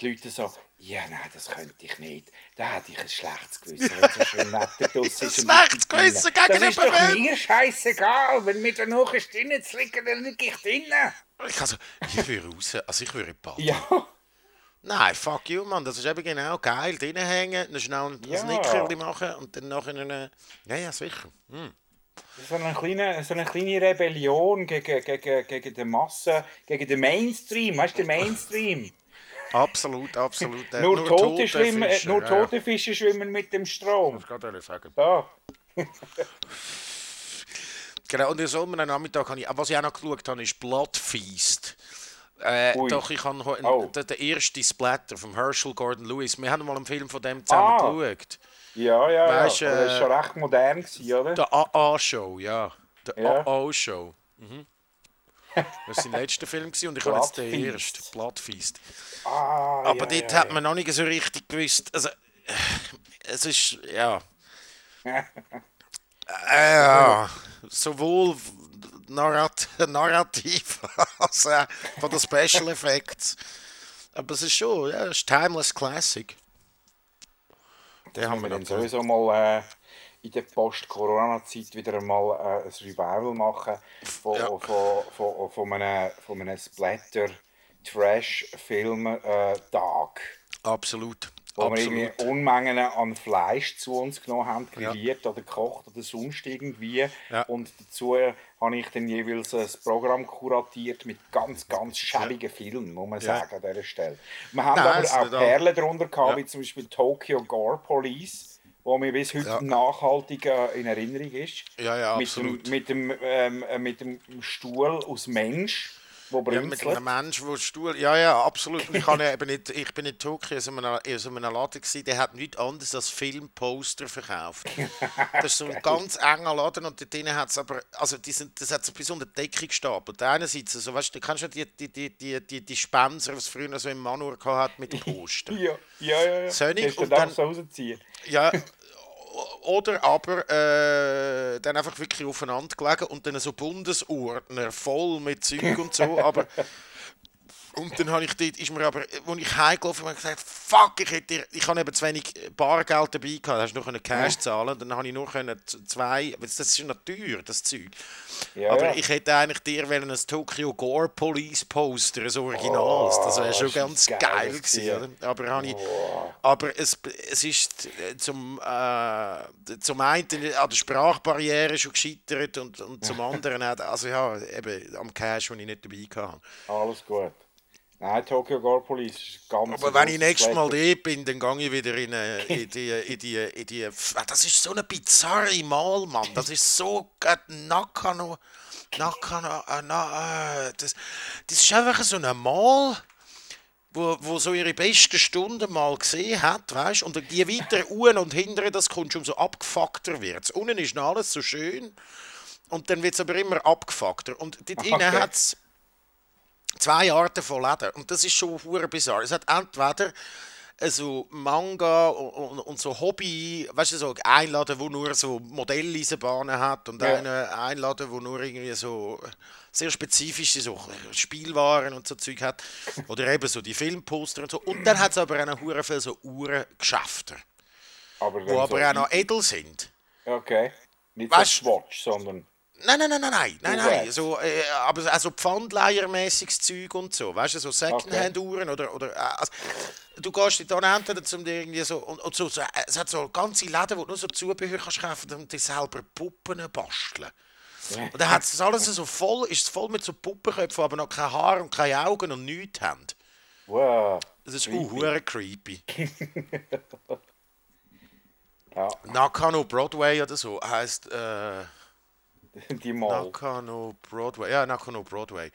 die Leute so, ja, nein, das könnte ich nicht. Da hätte ich ein schlechtes Gewissen, wenn so schön Wetter draussen ist. Ein schlechtes. Gewissen Das gegenüber ist doch mir scheißegal. Wenn mir danach ist, drinnen zu liegen, dann liege ich drinnen. Ich, also, ich würde raus, also ich würde baden. Ja, Nein, fuck you, Mann, das ist eben genau geil. Drinnen hängen, dann schnell ein Ja. Nickerli machen und dann nachher eine... Ja, ja, sicher. Hm. So eine kleine, so eine kleine Rebellion gegen, gegen, gegen die Masse, gegen den Mainstream. Weißt du, der Mainstream? Absolut, absolut. Der- Nur, Tote, schwimmen, äh, Fische, nur ja, ja. tote Fische schwimmen mit dem Strom. Das kann ich sagen. Da. Genau, und in so einem Nachmittag habe ich, was ich auch noch geschaut habe, ist Blood Feast. Äh, Ui. doch, ich habe heute Oh. den, den ersten Splatter von Herschel Gordon Lewis. Wir haben mal einen Film von dem zusammen Ah. geschaut. Ja, ja, Weißt, ja. Das äh, war schon recht modern, gewesen, oder? Der AA-Show, ja. Der Ja. AA-Show. Mhm. Das war sein letzter Film gewesen und ich habe jetzt den ersten, Blood Feast. Ah, Aber ja, dort ja, hat man noch nicht so richtig gewusst. Also, äh, es ist, ja. Äh, ja. Sowohl narrat narrativ als auch von den Special Effects. Aber es ist schon, ja, es ist Timeless Classic. Den haben wir dann sowieso mal äh, in der Post-Corona-Zeit wieder einmal äh, ein Revival machen von, Ja. von, von, von einem, von einem Splatter-Trash-Film-Tag. Absolut. Wo wir irgendwie Absolut. Unmengen an Fleisch zu uns genommen haben, Ja. grilliert oder gekocht oder sonst irgendwie. Ja. Und dazu habe ich dann jeweils ein Programm kuratiert mit ganz, ganz schäbigen Filmen, muss man Ja. sagen, an dieser Stelle. Wir haben Nein, aber auch Perlen darunter gehabt, Ja. wie zum Beispiel Tokyo Gore Police, wo mir bis heute Ja. nachhaltig äh, in Erinnerung ist. Ja, ja, mit absolut. Dem, mit, dem, ähm, äh, mit dem Stuhl aus Mensch, wo Ja, mit einem Menschen, der Stuhl. Ja, ja, absolut. Ich, ja eben nicht, ich bin in Tokio in einem, in so einem Laden, gewesen, der hat nichts anderes als Filmposter verkauft. Das ist so ein ganz enger Laden und dort drinnen hat es aber, also die sind, das hat so bis unter die Decke gestapelt. Einerseits, so, weißt du, kennst ja die, die, die, die, die, die Spencer, was früher so im Manual hat mit Poster. Ja, ja, ja. ja. Du und dann- so rausziehen? Ja, oder aber äh, dann einfach wirklich aufeinander gelegen und dann so Bundesordner voll mit Zeug und so, aber und dann habe ich dort, ist mir aber, als ich heimgelaufen bin, gesagt, fuck, ich hätte, ich habe eben zu wenig Bargeld dabei gehabt, hast du noch Cash zahlen, dann habe ich nur können zwei, das ist ja teuer, das Zeug. Ja, aber ja. ich hätte eigentlich dir wollen ein Tokyo Gore Police Poster, ein Originals, das wäre schon Oh, das ganz geil geil gewesen. oder? Aber, habe ich, aber es, es ist äh, zum, äh, zum einen an der Sprachbarriere schon gescheitert und, und zum anderen auch, also ja, eben am Cash, den ich nicht dabei hatte. Alles gut. Nein, Tokyo Gore Police ist ganz. Aber wenn ich nächstes Mal dort bin, dann gehe ich wieder in, äh, in die, in die, in die, Ah, das ist so eine bizarre Mal, Mann. Das ist so, Nakano, Nakano, äh, na, äh, das, das ist einfach so eine Mal, wo, wo so ihre besten Stunden mal gesehen hat, weißt du? Und je weiter unten und hinten das kommt, umso abgefuckter wird Unten ist noch alles so schön und dann wird es aber immer abgefuckter. Und dort Okay. innen hat es zwei Arten von Läden. Und das ist schon hure bizarr. Es hat entweder äh, so Manga und, und, so Hobby, weißt du, so ein Laden, wo nur so Modelleisenbahnen hat und Ja. eine, ein Laden, wo nur irgendwie so sehr spezifische so Spielwaren und so Zeug hat. Oder eben so die Filmposter und so. Und dann hat es aber auch hure viel so Uhrengeschäfte, Aber wo aber so auch noch edel sind. Okay. Nicht Weißt- so Swatch, sondern. Nein, nein, nein, nein, nein, nein, nein. So, äh, aber also Pfandleiermäßiges Zeug und so, weißt du, so Secondhand-Uhren oder, oder äh, also, du gehst dann entweder zum dir irgendwie so, und, und so, so, äh, es hat so ganze Läden, wo du nur so Zubehör kannst kaufen und dir selber Puppen basteln. Und dann hat es alles so voll, ist es voll mit so Puppenköpfen, aber noch kein Haar und keine Augen und nichts haben. Wow. Das ist uh, creepy. Ja, Nakano Broadway oder so heißt äh, die Mal. Nakano Broadway. Ja, Nakano Broadway.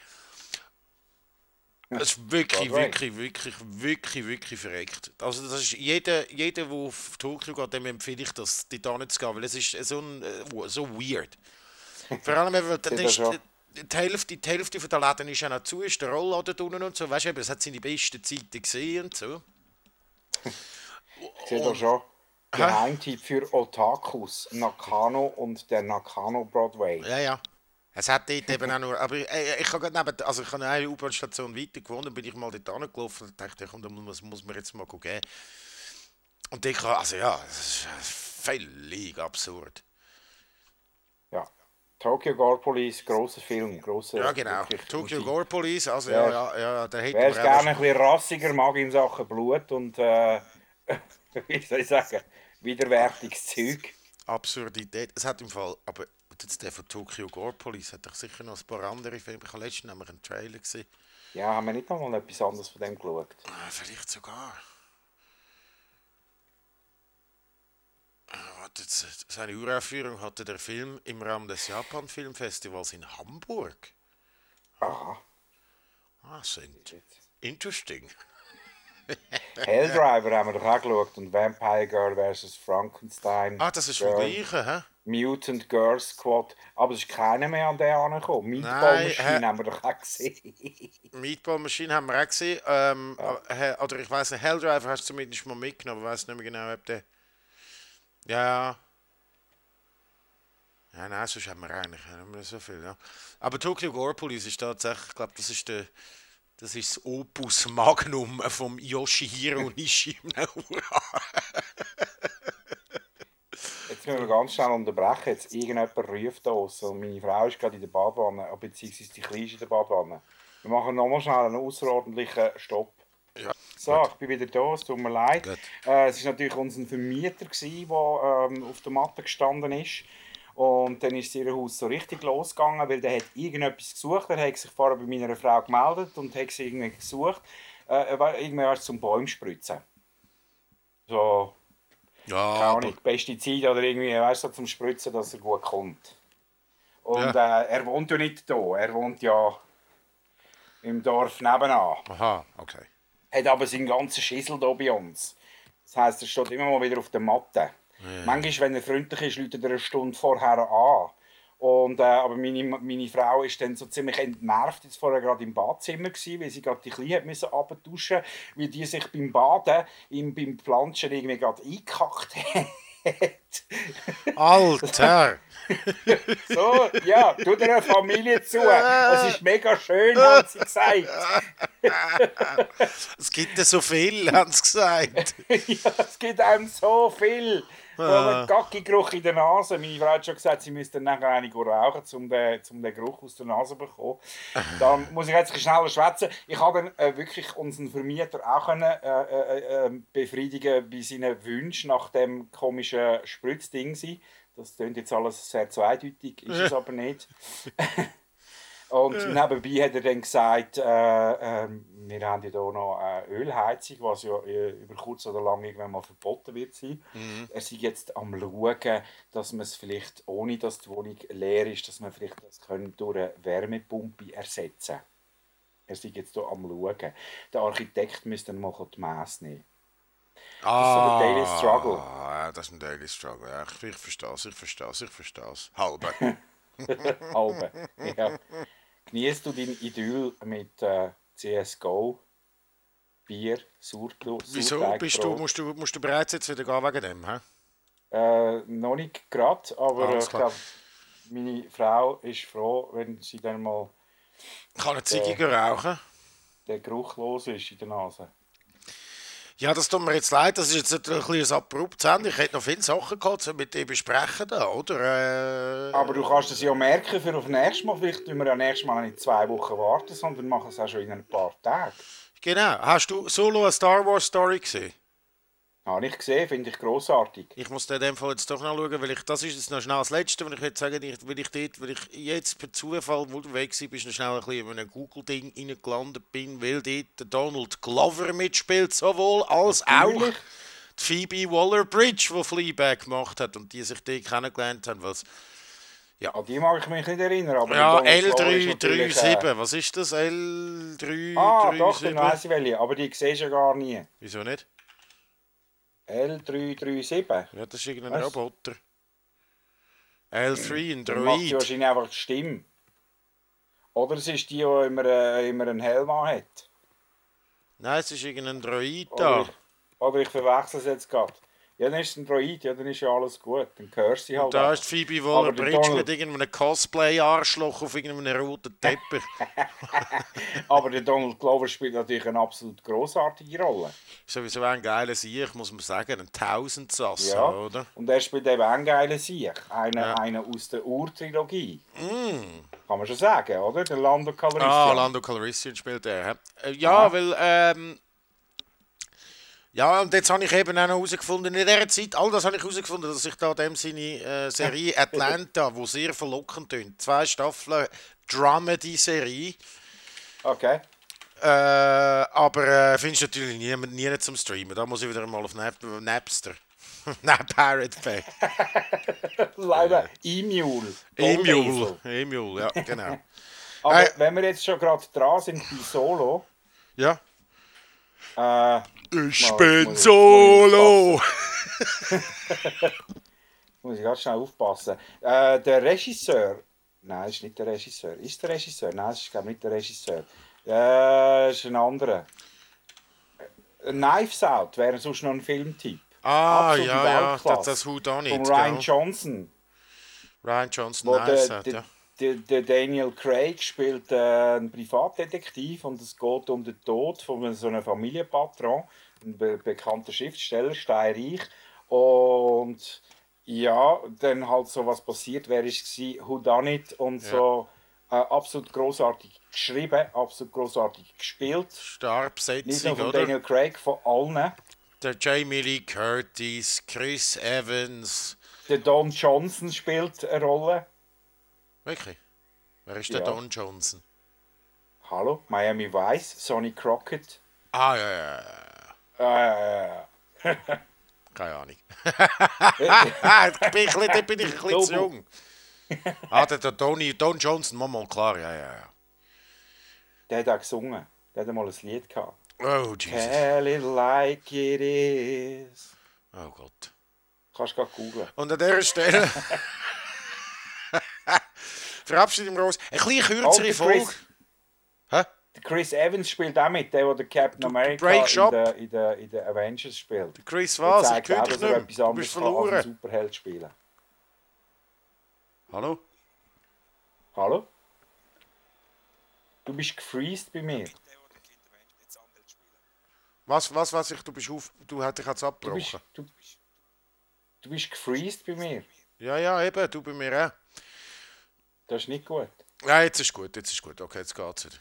Es ist wirklich, wirklich, wirklich, wirklich, wirklich verreckt. Also das ist jeder, jeder, der auf Tokio geht, dem empfehle ich das, dort hinzugehen, weil es ist so, ein, äh, so weird. Vor allem, wenn dann das ist schon. die, die Hälfte, die Hälfte von der Läden ist ja noch zu, ist der Rollladen unten und so, weißt du, es hat seine besten Zeiten gesehen und so. Ich sehe da schon Geheimtipp für Otakus, Nakano und der Nakano Broadway. Ja, ja. Es hat dort eben auch nur. Aber äh, ich habe gerade neben. Also, ich habe eine U-Bahn-Station weiter gewohnt, dann bin ich mal dort angelaufen und dachte, komm, da muss, muss man jetzt mal gehen. Und ich habe. Also, ja, das ist völlig absurd. Ja. Tokyo Gore Police, grosser Film. Grosser, Ja, genau. Tokyo Gore Police, also, Wer- ja, ja, ja, der hätte Wer es gerne ein bisschen rassiger mag in Sachen Blut und, äh, wie soll ich sagen, widerwärtiges Zeug. Absurdität. Es hat im Fall. Aber jetzt der von Tokyo Gore Police hat doch sicher noch ein paar andere Filme. Ich habe letztens nämlich einen Trailer gesehen. Ja, haben wir nicht noch mal etwas anderes von dem geschaut? Ah, vielleicht sogar. Ah, Warte, seine Uraufführung hatte der Film im Rahmen des Japan-Filmfestivals in Hamburg. Aha. Ah, sind interesting. Helldriver haben wir doch auch geschaut und Vampire Girl vs. Frankenstein. Ah, das ist vom gleichen, hä? Mutant Girl Squad. Aber es ist keiner mehr an den angekommen. Meatball Machine haben wir doch auch gesehen. Meatball Machine haben wir auch gesehen. Ähm, äh, Oder ich weiß nicht, Helldriver hast du zumindest mal mitgenommen, aber ich weiß nicht mehr genau, ob der. Ja. Ja, nein, sonst haben wir eigentlich nicht mehr so viel. Ja. Aber Tokyo Gore Police ist tatsächlich, ich glaube, das ist der. Das ist das Opus Magnum vom Yoshihiro Nishimura. Jetzt müssen wir ganz schnell unterbrechen. Jetzt irgendjemand ruft uns und meine Frau ist gerade in der Badwanne, äh, beziehungsweise die Kleine ist in der Badwanne. Wir machen nochmal schnell einen außerordentlichen Stopp. Ja, So, ich bin wieder da, es tut mir leid. Gut. Äh, es war natürlich unser Vermieter, der ähm, auf der Matte gestanden ist. Und dann ist ihr Haus so richtig losgegangen, weil der hat irgendetwas gesucht. Er hat sich vorher bei meiner Frau gemeldet und hat sie irgendwie gesucht. Äh, er war irgendwie zum Bäumspritzen. So, ja keine Ahnung, Pestizid oder irgendwie, weißt du, so zum Spritzen, dass er gut kommt. Und äh, er wohnt ja nicht hier, er wohnt ja im Dorf nebenan. aha, okay. Hat aber seinen ganzen Schissel hier bei uns. Das heisst, er steht immer mal wieder auf der Matte. Manchmal, wenn er freundlich ist, läutet er eine Stunde vorher an. Und, äh, aber meine, meine Frau ist dann so ziemlich entnervt, jetzt vorher gerade im Badzimmer gewesen, weil sie gerade die Kleine hat müssen abduschen, weil die sich beim Baden, im, beim Planschen irgendwie gerade eingekackt hat. Alter! So, ja, tut einer Familie zu. Das ist mega schön, haben sie gesagt. es gibt ja so viel, haben sie gesagt. ja, es gibt einem so viel. So einen Gacki-Geruch in der Nase. Meine Frau hat schon gesagt, sie müsste dann nachher eine rauchen, um den, um den Geruch aus der Nase zu bekommen. Da muss ich jetzt ein schneller schwätzen. Ich habe dann äh, wirklich unseren Vermieter auch können, äh, äh, äh, befriedigen bei seinen Wünschen nach dem komischen Spritzding. Das klingt jetzt alles sehr zweideutig, ist es aber nicht. Und nebenbei hat er dann gesagt, äh, ähm, wir haben ja hier noch eine Ölheizung, was ja äh, über kurz oder lang irgendwann mal verboten wird sein. Er sei jetzt am schauen, dass man es vielleicht, ohne dass die Wohnung leer ist, dass man vielleicht das können durch eine Wärmepumpe ersetzen Er sei jetzt hier am schauen. Der Architekt müsste dann mal die Messe nehmen. Ah, der Daily Struggle. Ja, das ist ein Daily Struggle. Ja, ich, ich verstehe es, ich verstehe es, ich verstehe es. Halbe. Halbe. ja. Genießt du dein Idyll mit äh, CSGO, Bier, Sauerkraut? Wieso bist du, musst, du, musst du bereits jetzt wieder gehen wegen dem? Hä? Äh, noch nicht gerade, aber äh, ich glaube, meine Frau ist froh, wenn sie dann mal kann eine Ziege rauchen. der Geruch los ist in der Nase. Ja, das tut mir jetzt leid, das ist jetzt ein bisschen ein abruptes Ende. Ich hätte noch viele Sachen gehabt, mit dir besprechen, da, oder? Äh, Aber du kannst es ja merken für auf nächstes Mal. Vielleicht müssen wir ja nächstes Mal nicht zwei Wochen warten, sondern machen es auch schon in ein paar Tagen. Genau. Hast du Solo eine Star Wars Story gesehen? Habe ich gesehen, finde ich grossartig. Ich muss in dem Fall jetzt doch noch schauen, weil ich, das ist jetzt noch schnell das Letzte, was ich jetzt sagen ich, weil ich dort, weil ich jetzt per Zufall, wo du weg bist, noch schnell ein bisschen in einem Google-Ding reingelandet bin, weil dort der Donald Glover mitspielt, sowohl als Natürlich. auch die Phoebe Waller-Bridge, die Fleabag gemacht hat und die sich dort kennengelernt haben, was An die mag ich mich nicht erinnern. Aber ja, die Donald Glover ist natürlich, L337, Äh, was ist das? L337? ah, doch, dann weiss ich welche. Aber die siehst du ja gar nie. Wieso nicht? L337. Ja, das ist irgendein Was? Roboter. L3, ein Dann macht die Droid. wahrscheinlich einfach die Stimme. Oder es ist die, die immer, äh, immer einen Helm hat. Nein, es ist irgendein Droid Oder da. ich, oder ich verwechsel es jetzt gerade. Ja, dann ist es ein Droid, ja, dann ist ja alles gut. Dann hörst du sie halt. Da einfach. ist Phoebe Waller-Bridge Donald- mit irgendeinem Cosplay-Arschloch auf irgendeinem roten Teppich. Aber der Donald Glover spielt natürlich eine absolut großartige Rolle. Sowieso ein geiler Sieg, muss man sagen. Ein Tausendsasser, Ja. oder? Und er spielt eben auch einen geilen Sieg. Einen, Ja. einen aus der Ur-Trilogie. Kann man schon sagen, oder? Der Lando Calrissian. Ah, Lando Calrissian spielt er. Äh, ja, weil, ähm, ja, und jetzt habe ich eben auch noch herausgefunden, in dieser Zeit, all das habe ich herausgefunden, dass ich da dem Sinne äh, Serie Atlanta, wo sehr verlockend tönt, zwei Staffeln Dramedy-Serie, Okay. äh, aber äh, findest du natürlich nie, nie zum Streamen. Da muss ich wieder mal auf Nap Napster. Nein, Pirate Bay. Leider E-Mule. Emule. Emule, ja, genau. Aber Hey. wenn wir jetzt schon gerade dran sind bei Solo, Ja. äh, Ich Mal, bin muss ich- solo! muss ich ganz schnell aufpassen. Äh, der Regisseur, nein, ist nicht der Regisseur. Ist der Regisseur? Nein, ist glaube ich nicht der Regisseur. Äh, ist ein anderer. Äh, Knives Out wäre sonst noch ein Filmtyp. Ah, Absolute ja, ja, das, das Who Done Von It, Ryan gell? Johnson. Ryan Johnson, hat, der, ja. Der, Daniel Craig spielt äh, einen Privatdetektiv und es geht um den Tod von so einem Familienpatron, ein be bekannter Schriftsteller, steinreich. Und ja, dann halt so was passiert, wer ist es Who Done It und so äh, absolut großartig geschrieben, absolut großartig gespielt. Stark Nicht nur von oder? Daniel Craig, von allen. Der Jamie Lee Curtis, Chris Evans. Der Don Johnson spielt eine Rolle. Wirklich? Wer ist der Ja. Don Johnson? Hallo, Miami Vice, Sonny Crockett. Ah, ja, ja, ja. Äh, Keine Ahnung. bin bisschen- da bin ich ein bisschen zu jung. Ah, der, der Tony, Don Johnson, mal, mal klar, ja, ja, ja. Der hat auch gesungen. Der hat mal ein Lied gehabt. Oh, Jesus. Tell it like it is. Oh Gott. Kannst du gerade googeln. Und an dieser Stelle verabschieden wir uns. Ein bisschen Oh, kürzere der Folge. Chris, Hä? Chris Evans spielt auch mit, der, der den Captain America in der, in, der, in der Avengers spielt. Chris, Der was? Ich auch, dich nicht Du bist kann verloren. Superheld spielen. Hallo? Hallo? Du bist gefreezed bei mir. Was, was, was? Ich, du bist auf... Du hättest jetzt Du abgebrochen. bist, du, du bist gefreezed bei mir. Ja, ja, eben. Du bei mir auch. Das ist nicht gut. Ja, jetzt ist gut, jetzt ist gut. Okay, jetzt geht's wieder.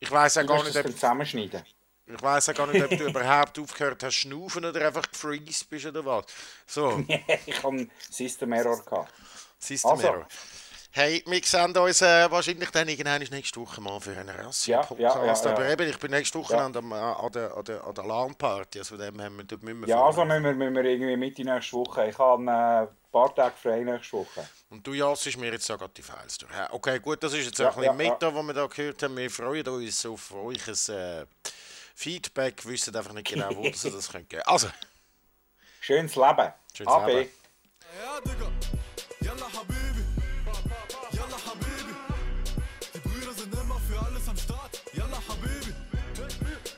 Ich weiß auch gar nicht, ob, zusammenschneiden. ich weiss auch gar nicht, ob du überhaupt aufgehört hast schnaufen oder einfach gefreezed bist oder was. So, ich habe System Error gehabt. System Also. Error. Hey, wir sehen uns äh, wahrscheinlich dann irgendwann nächste Woche mal für einen Rassia-Podcast. Ja, ja, ja, Aber ja. eben, ich bin nächste Woche Ja. an, der, an der, an der, an der LAN-Party, also von dem haben wir, dort müssen wir Ja, also müssen wir, müssen wir irgendwie Mitte nächste Woche. Ich habe äh, ein paar Tage frei nächste Woche. Und du jassest mir jetzt gerade die Files durch. Okay, gut, das ist jetzt Ja, ein bisschen ja, Meta, was wir da gehört haben. Wir freuen uns auf euch äh, Feedback, wissen einfach nicht genau, wo ihr das könnt geben Also, Schönes Leben. Schönes AB. Leben. Ja, Digga.